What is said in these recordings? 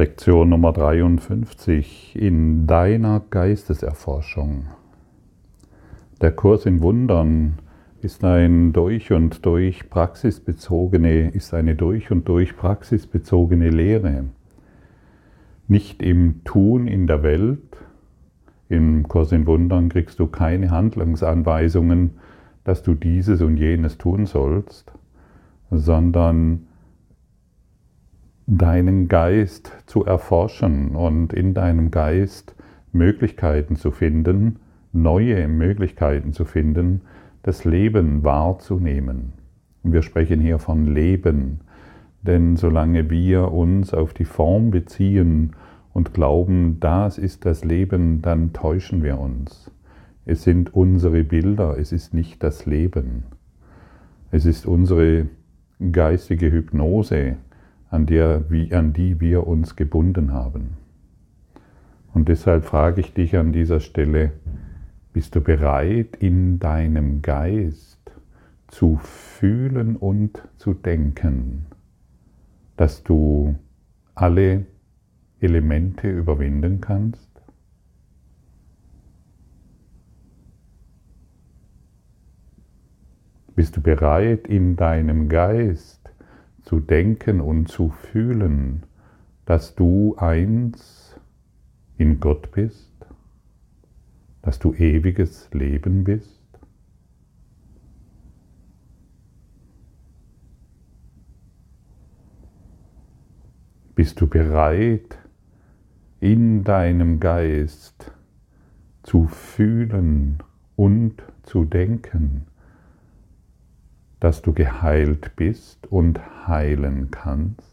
Lektion Nummer 53 in deiner Geisteserforschung. Der Kurs in Wundern ist ein durch und durch praxisbezogene, ist eine durch und durch praxisbezogene Lehre. Nicht im Tun in der Welt. Im Kurs in Wundern kriegst du keine Handlungsanweisungen, dass du dieses und jenes tun sollst, sondern deinen Geist zu erforschen und in deinem Geist Möglichkeiten zu finden, neue Möglichkeiten zu finden, das Leben wahrzunehmen. Und wir sprechen hier von Leben, denn solange wir uns auf die Form beziehen und glauben, das ist das Leben, dann täuschen wir uns. Es sind unsere Bilder, es ist nicht das Leben. Es ist unsere geistige Hypnose, an, der, an die wir uns gebunden haben. Und deshalb frage ich dich an dieser Stelle, bist du bereit, in deinem Geist zu fühlen und zu denken, dass du alle Elemente überwinden kannst? Bist du bereit, in deinem Geist zu denken und zu fühlen, dass du eins in Gott bist, dass du ewiges Leben bist. Bist du bereit, in deinem Geist zu fühlen und zu denken, dass du geheilt bist und heilen kannst.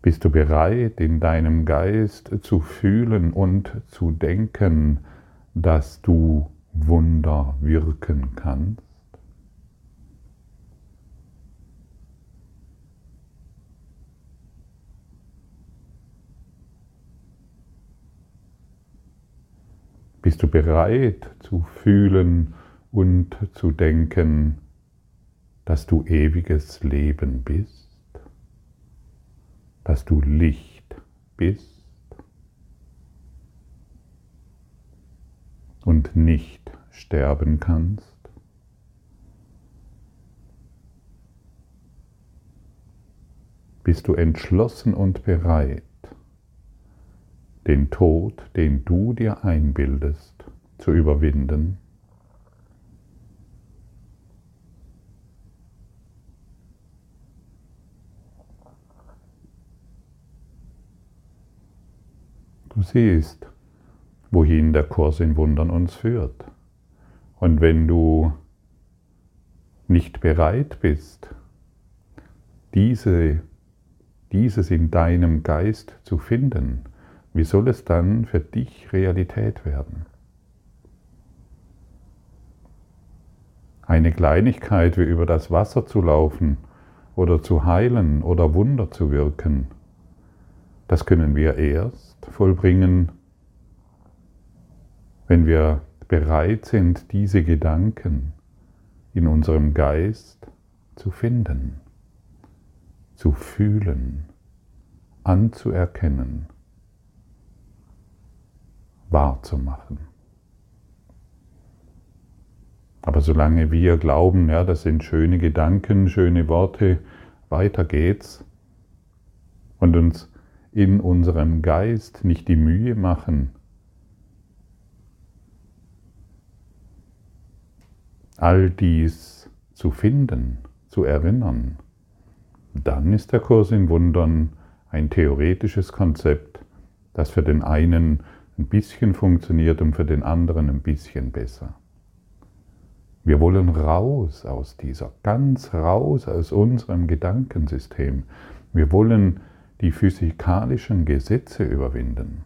Bist du bereit, in deinem Geist zu fühlen und zu denken, dass du Wunder wirken kannst? Bist du bereit zu fühlen und zu denken, dass du ewiges Leben bist, dass du Licht bist und nicht sterben kannst? Bist du entschlossen und bereit, den Tod, den du dir einbildest, zu überwinden. Du siehst, wohin der Kurs in Wundern uns führt. Und wenn du nicht bereit bist, diese, dieses in deinem Geist zu finden, wie soll es dann für dich Realität werden? Eine Kleinigkeit wie über das Wasser zu laufen oder zu heilen oder Wunder zu wirken, das können wir erst vollbringen, wenn wir bereit sind, diese Gedanken in unserem Geist zu finden, zu fühlen, anzuerkennen wahrzumachen. Aber solange wir glauben, ja, das sind schöne Gedanken, schöne Worte, weiter geht's und uns in unserem Geist nicht die Mühe machen, all dies zu finden, zu erinnern, dann ist der Kurs in Wundern ein theoretisches Konzept, das für den einen ein bisschen funktioniert und für den anderen ein bisschen besser. Wir wollen raus aus dieser, ganz raus aus unserem Gedankensystem. Wir wollen die physikalischen Gesetze überwinden.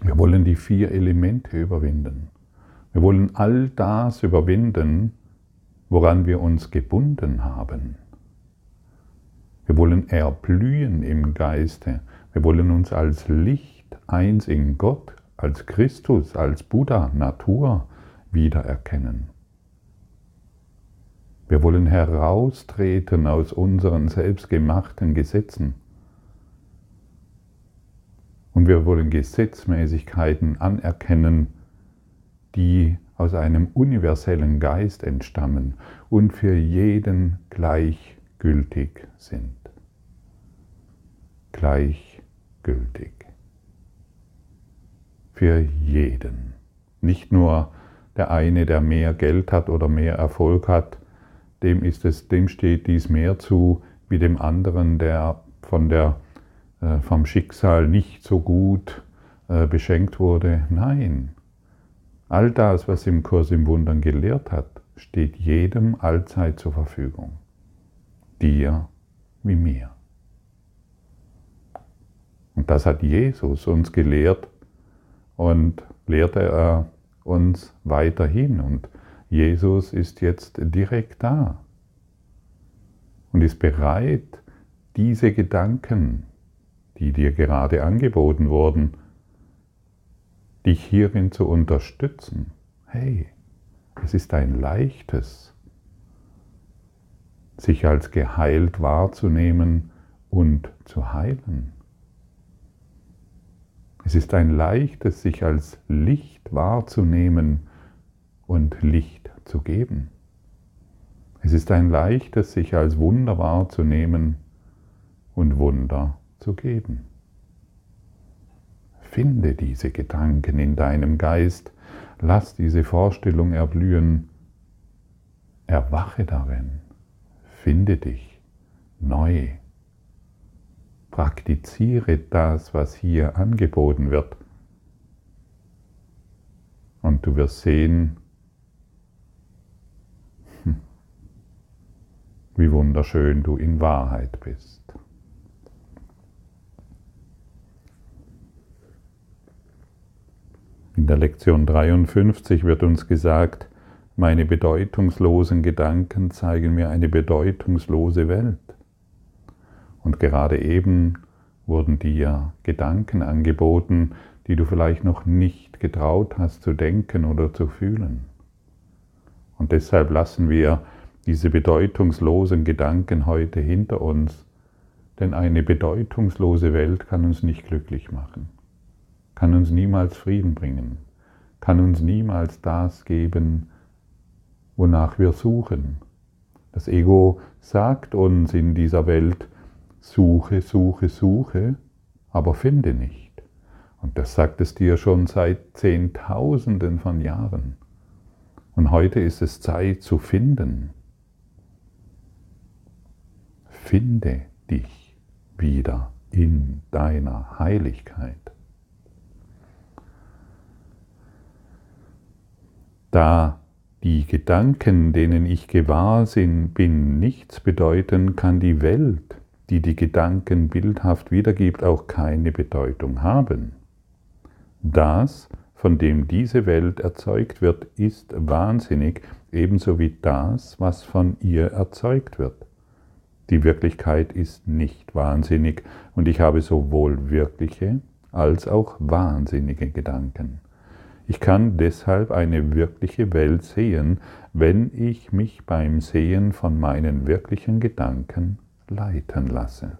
Wir wollen die vier Elemente überwinden. Wir wollen all das überwinden, woran wir uns gebunden haben. Wir wollen erblühen im Geiste. Wir wollen uns als Licht eins in Gott als Christus, als Buddha, Natur wiedererkennen. Wir wollen heraustreten aus unseren selbstgemachten Gesetzen. Und wir wollen Gesetzmäßigkeiten anerkennen, die aus einem universellen Geist entstammen und für jeden gleichgültig sind. Gleichgültig. Für jeden. Nicht nur der eine, der mehr Geld hat oder mehr Erfolg hat, dem, ist es, dem steht dies mehr zu, wie dem anderen, der von der, äh, vom Schicksal nicht so gut äh, beschenkt wurde. Nein, all das, was im Kurs im Wundern gelehrt hat, steht jedem allzeit zur Verfügung. Dir wie mir. Und das hat Jesus uns gelehrt und lehrte er uns weiterhin. Und Jesus ist jetzt direkt da und ist bereit, diese Gedanken, die dir gerade angeboten wurden, dich hierin zu unterstützen. Hey, es ist ein leichtes, sich als geheilt wahrzunehmen und zu heilen. Es ist ein leichtes, sich als Licht wahrzunehmen und Licht zu geben. Es ist ein leichtes, sich als Wunder wahrzunehmen und Wunder zu geben. Finde diese Gedanken in deinem Geist, lass diese Vorstellung erblühen, erwache darin, finde dich neu, praktiziere das, was hier angeboten wird, und du wirst sehen, wie wunderschön du in Wahrheit bist. In der Lektion 53 wird uns gesagt, meine bedeutungslosen Gedanken zeigen mir eine bedeutungslose Welt. Und gerade eben wurden dir Gedanken angeboten, die du vielleicht noch nicht getraut hast zu denken oder zu fühlen. Und deshalb lassen wir diese bedeutungslosen Gedanken heute hinter uns, denn eine bedeutungslose Welt kann uns nicht glücklich machen, kann uns niemals Frieden bringen, kann uns niemals das geben, wonach wir suchen. Das Ego sagt uns in dieser Welt, suche, suche, suche, aber finde nicht. Und das sagt es dir schon seit Zehntausenden von Jahren. Und heute ist es Zeit zu finden. Finde dich wieder in deiner Heiligkeit. Da die Gedanken, denen ich gewahr bin, nichts bedeuten, kann die Welt, die die Gedanken bildhaft wiedergibt, auch keine Bedeutung haben. Das, von dem diese Welt erzeugt wird, ist wahnsinnig, ebenso wie das, was von ihr erzeugt wird. Die Wirklichkeit ist nicht wahnsinnig und ich habe sowohl wirkliche als auch wahnsinnige Gedanken. Ich kann deshalb eine wirkliche Welt sehen, wenn ich mich beim Sehen von meinen wirklichen Gedanken leiten lasse.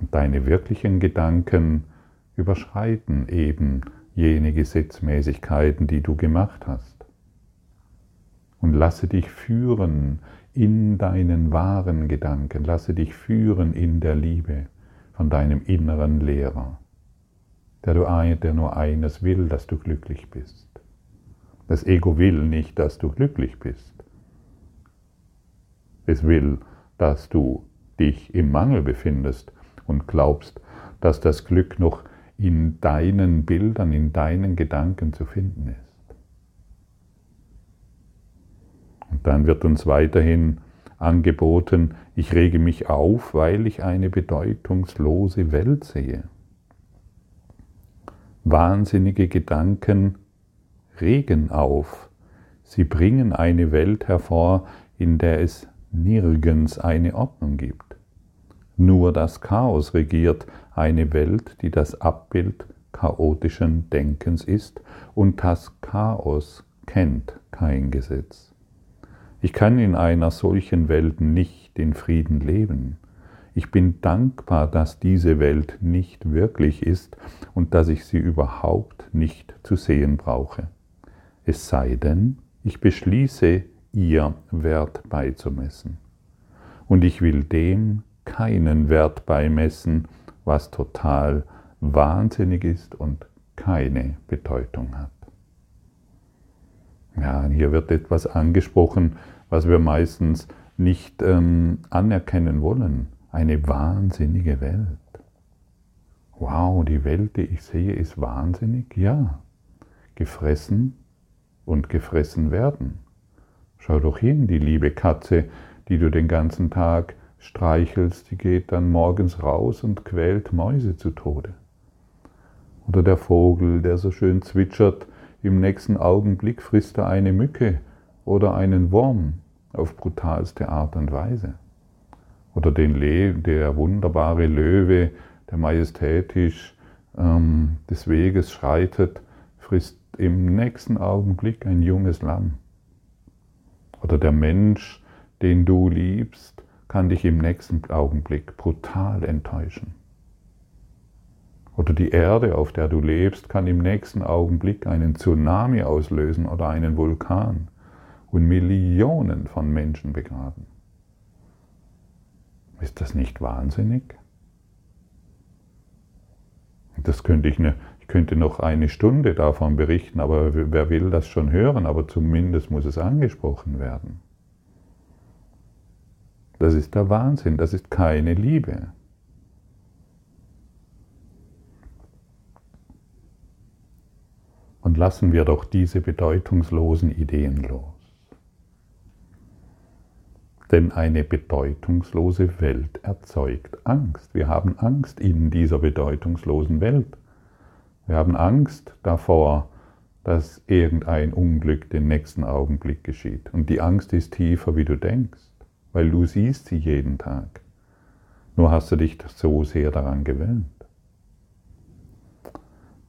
Und deine wirklichen Gedanken überschreiten eben jene Gesetzmäßigkeiten, die du gemacht hast. Und lasse dich führen in deinen wahren Gedanken. Lasse dich führen in der Liebe von deinem inneren Lehrer, der, du, der nur eines will, dass du glücklich bist. Das Ego will nicht, dass du glücklich bist. Es will, dass du dich im Mangel befindest und glaubst, dass das Glück noch in deinen Bildern, in deinen Gedanken zu finden ist. Und dann wird uns weiterhin angeboten, ich rege mich auf, weil ich eine bedeutungslose Welt sehe. Wahnsinnige Gedanken regen auf. Sie bringen eine Welt hervor, in der es nirgends eine Ordnung gibt. Nur das Chaos regiert eine Welt, die das Abbild chaotischen Denkens ist und das Chaos kennt kein Gesetz. Ich kann in einer solchen Welt nicht in Frieden leben. Ich bin dankbar, dass diese Welt nicht wirklich ist und dass ich sie überhaupt nicht zu sehen brauche. Es sei denn, ich beschließe, ihr Wert beizumessen. Und ich will dem keinen Wert beimessen, was total wahnsinnig ist und keine Bedeutung hat. Ja, hier wird etwas angesprochen, was wir meistens nicht ähm, anerkennen wollen eine wahnsinnige Welt. Wow, die Welt, die ich sehe, ist wahnsinnig? Ja. Gefressen und gefressen werden. Schau doch hin, die liebe Katze, die du den ganzen Tag streichelst, die geht dann morgens raus und quält Mäuse zu Tode. Oder der Vogel, der so schön zwitschert, im nächsten Augenblick frisst er eine Mücke oder einen Wurm auf brutalste Art und Weise oder den Le der wunderbare Löwe, der majestätisch ähm, des Weges schreitet, frisst im nächsten Augenblick ein junges Lamm. Oder der Mensch, den du liebst, kann dich im nächsten Augenblick brutal enttäuschen. Oder die Erde, auf der du lebst, kann im nächsten Augenblick einen Tsunami auslösen oder einen Vulkan und Millionen von Menschen begraben. Ist das nicht wahnsinnig? Das könnte ich, ne, ich könnte noch eine Stunde davon berichten, aber wer will das schon hören? Aber zumindest muss es angesprochen werden. Das ist der Wahnsinn, das ist keine Liebe. Und lassen wir doch diese bedeutungslosen Ideen los. Denn eine bedeutungslose Welt erzeugt Angst. Wir haben Angst in dieser bedeutungslosen Welt. Wir haben Angst davor, dass irgendein Unglück den nächsten Augenblick geschieht. Und die Angst ist tiefer, wie du denkst, weil du siehst sie jeden Tag. Nur hast du dich so sehr daran gewöhnt.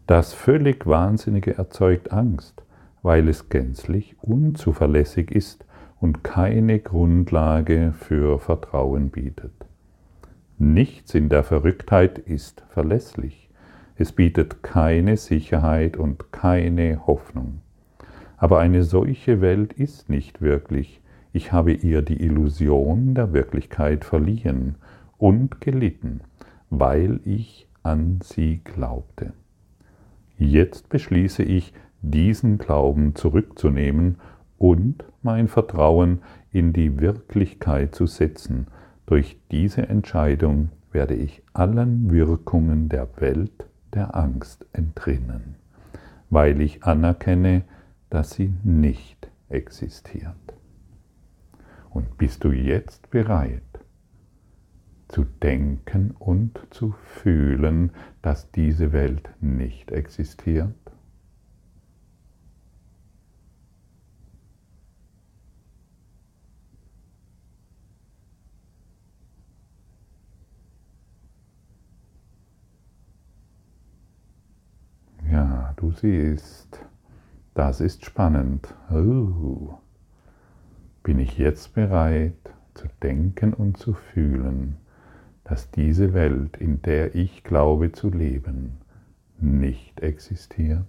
Das völlig Wahnsinnige erzeugt Angst, weil es gänzlich unzuverlässig ist und keine Grundlage für Vertrauen bietet. Nichts in der Verrücktheit ist verlässlich. Es bietet keine Sicherheit und keine Hoffnung. Aber eine solche Welt ist nicht wirklich. Ich habe ihr die Illusion der Wirklichkeit verliehen und gelitten, weil ich an sie glaubte. Jetzt beschließe ich, diesen Glauben zurückzunehmen und mein Vertrauen in die Wirklichkeit zu setzen. Durch diese Entscheidung werde ich allen Wirkungen der Welt der Angst entrinnen, weil ich anerkenne, dass sie nicht existiert. Und bist du jetzt bereit zu denken und zu fühlen, dass diese Welt nicht existiert? Du siehst, das ist spannend. Oh. Bin ich jetzt bereit zu denken und zu fühlen, dass diese Welt, in der ich glaube zu leben, nicht existiert?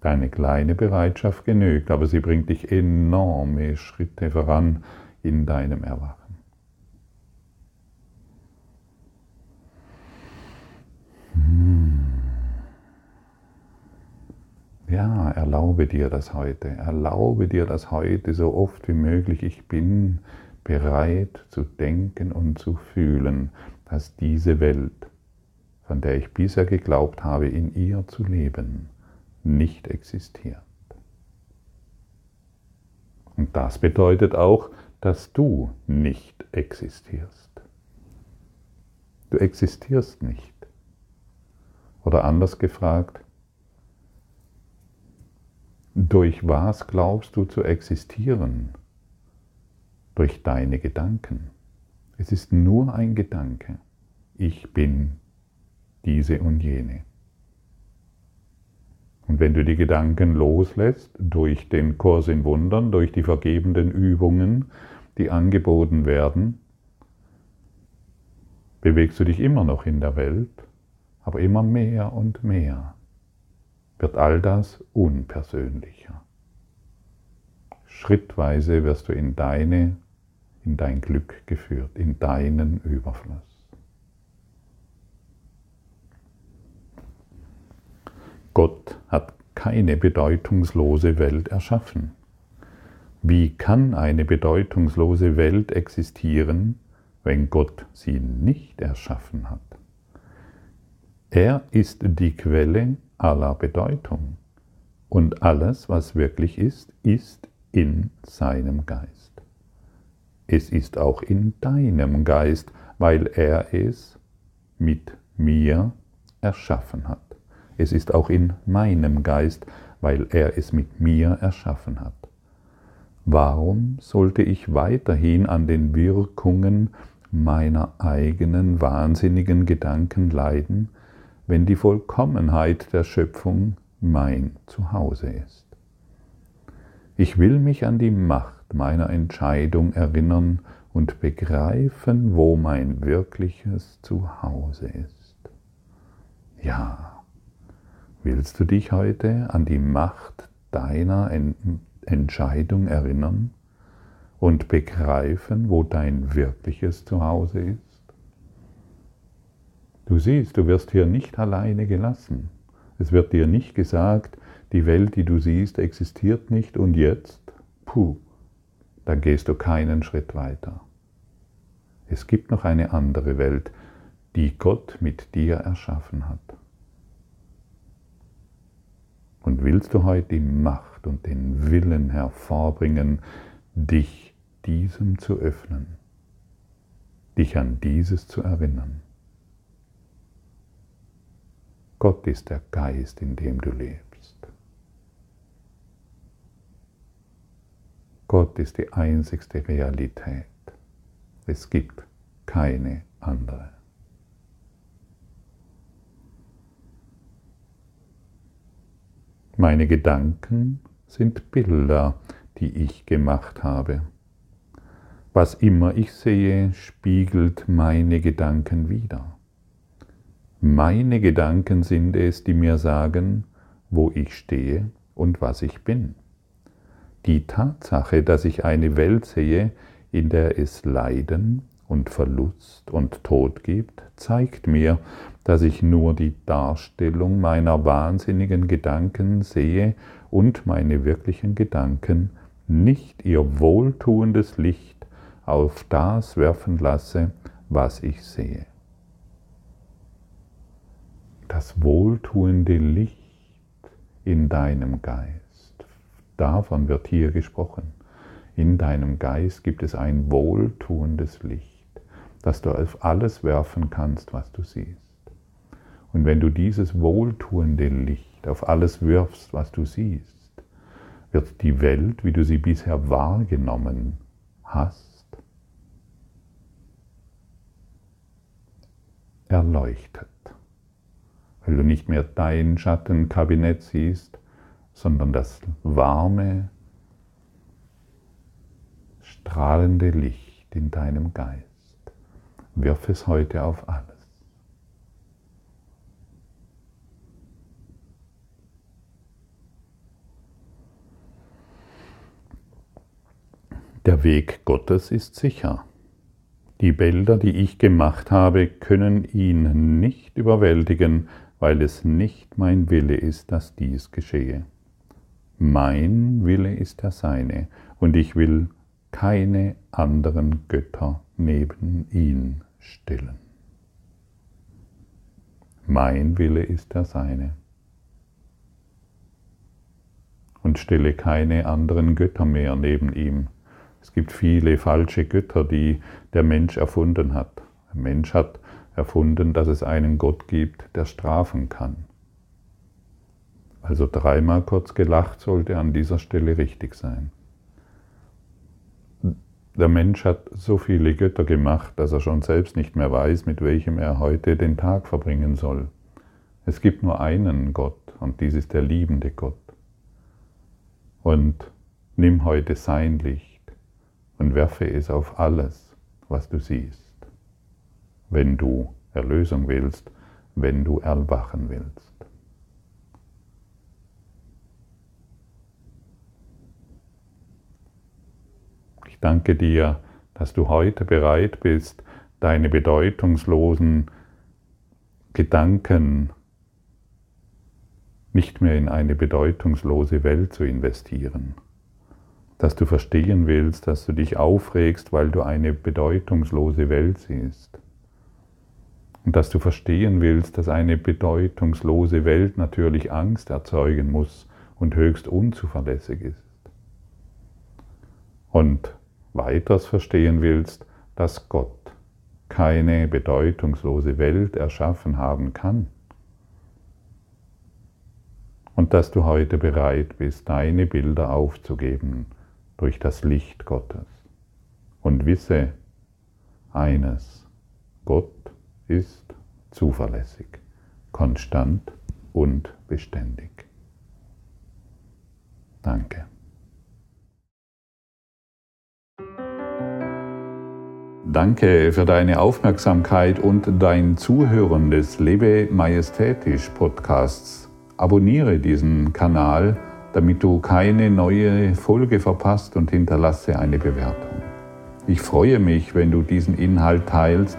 Deine kleine Bereitschaft genügt, aber sie bringt dich enorme Schritte voran in deinem Erwachen. Ja, erlaube dir das heute. Erlaube dir das heute so oft wie möglich. Ich bin bereit zu denken und zu fühlen, dass diese Welt, von der ich bisher geglaubt habe, in ihr zu leben, nicht existiert. Und das bedeutet auch, dass du nicht existierst. Du existierst nicht. Oder anders gefragt, durch was glaubst du zu existieren? durch deine Gedanken. Es ist nur ein Gedanke. Ich bin diese und jene. Und wenn du die Gedanken loslässt durch den Kurs in Wundern, durch die vergebenden Übungen, die angeboten werden, bewegst du dich immer noch in der Welt, aber immer mehr und mehr wird all das unpersönlicher. Schrittweise wirst du in deine, in dein Glück geführt, in deinen Überfluss. Gott hat keine bedeutungslose Welt erschaffen. Wie kann eine bedeutungslose Welt existieren, wenn Gott sie nicht erschaffen hat? Er ist die Quelle aller Bedeutung und alles, was wirklich ist, ist in seinem Geist. Es ist auch in deinem Geist, weil er es mit mir erschaffen hat. Es ist auch in meinem Geist, weil er es mit mir erschaffen hat. Warum sollte ich weiterhin an den Wirkungen meiner eigenen wahnsinnigen Gedanken leiden, wenn die Vollkommenheit der Schöpfung mein Zuhause ist? Ich will mich an die Macht meiner Entscheidung erinnern und begreifen, wo mein wirkliches Zuhause ist. Ja, willst du dich heute an die Macht deiner Entscheidung erinnern und begreifen, wo dein wirkliches Zuhause ist? Du siehst, du wirst hier nicht alleine gelassen. Es wird dir nicht gesagt, die Welt, die du siehst, existiert nicht und jetzt, puh, dann gehst du keinen Schritt weiter. Es gibt noch eine andere Welt, die Gott mit dir erschaffen hat. Und willst du heute die Macht und den Willen hervorbringen, dich diesem zu öffnen, dich an dieses zu erinnern? Gott ist der Geist, in dem du lebst. Gott ist die einzigste Realität. Es gibt keine andere. Meine Gedanken sind Bilder, die ich gemacht habe. Was immer ich sehe, spiegelt meine Gedanken wider. Meine Gedanken sind es, die mir sagen, wo ich stehe und was ich bin. Die Tatsache, dass ich eine Welt sehe, in der es Leiden und Verlust und Tod gibt, zeigt mir, dass ich nur die Darstellung meiner wahnsinnigen Gedanken sehe und meine wirklichen Gedanken nicht ihr wohltuendes Licht auf das werfen lasse, was ich sehe. Das wohltuende Licht in deinem Geist. Davon wird hier gesprochen. In deinem Geist gibt es ein wohltuendes Licht, das du auf alles werfen kannst, was du siehst. Und wenn du dieses wohltuende Licht auf alles wirfst, was du siehst, wird die Welt, wie du sie bisher wahrgenommen hast, erleuchtet. Weil du nicht mehr dein Schattenkabinett siehst, sondern das warme, strahlende Licht in deinem Geist. Wirf es heute auf alles. Der Weg Gottes ist sicher. Die Bilder, die ich gemacht habe, können ihn nicht überwältigen, weil es nicht mein Wille ist, dass dies geschehe. Mein Wille ist der seine, und ich will keine anderen Götter neben ihn stellen. Mein Wille ist der seine. Und stelle keine anderen Götter mehr neben ihm. Es gibt viele falsche Götter, die der Mensch erfunden hat. Der Mensch hat erfunden, dass es einen Gott gibt, der strafen kann. Also dreimal kurz gelacht sollte an dieser Stelle richtig sein. Der Mensch hat so viele Götter gemacht, dass er schon selbst nicht mehr weiß, mit welchem er heute den Tag verbringen soll. Es gibt nur einen Gott und dies ist der liebende Gott. Und nimm heute sein Licht und werfe es auf alles, was du siehst, wenn du Erlösung willst, wenn du erwachen willst. Ich danke dir, dass du heute bereit bist, deine bedeutungslosen Gedanken nicht mehr in eine bedeutungslose Welt zu investieren. Dass du verstehen willst, dass du dich aufregst, weil du eine bedeutungslose Welt siehst. Und dass du verstehen willst, dass eine bedeutungslose Welt natürlich Angst erzeugen muss und höchst unzuverlässig ist. Und weiters verstehen willst, dass Gott keine bedeutungslose Welt erschaffen haben kann. Und dass du heute bereit bist, deine Bilder aufzugeben durch das Licht Gottes. Und wisse eines, Gott ist zuverlässig, konstant und beständig. Danke. Danke für deine Aufmerksamkeit und dein Zuhören des Lebe Majestätisch Podcasts. Abonniere diesen Kanal, damit du keine neue Folge verpasst und hinterlasse eine Bewertung. Ich freue mich, wenn du diesen Inhalt teilst,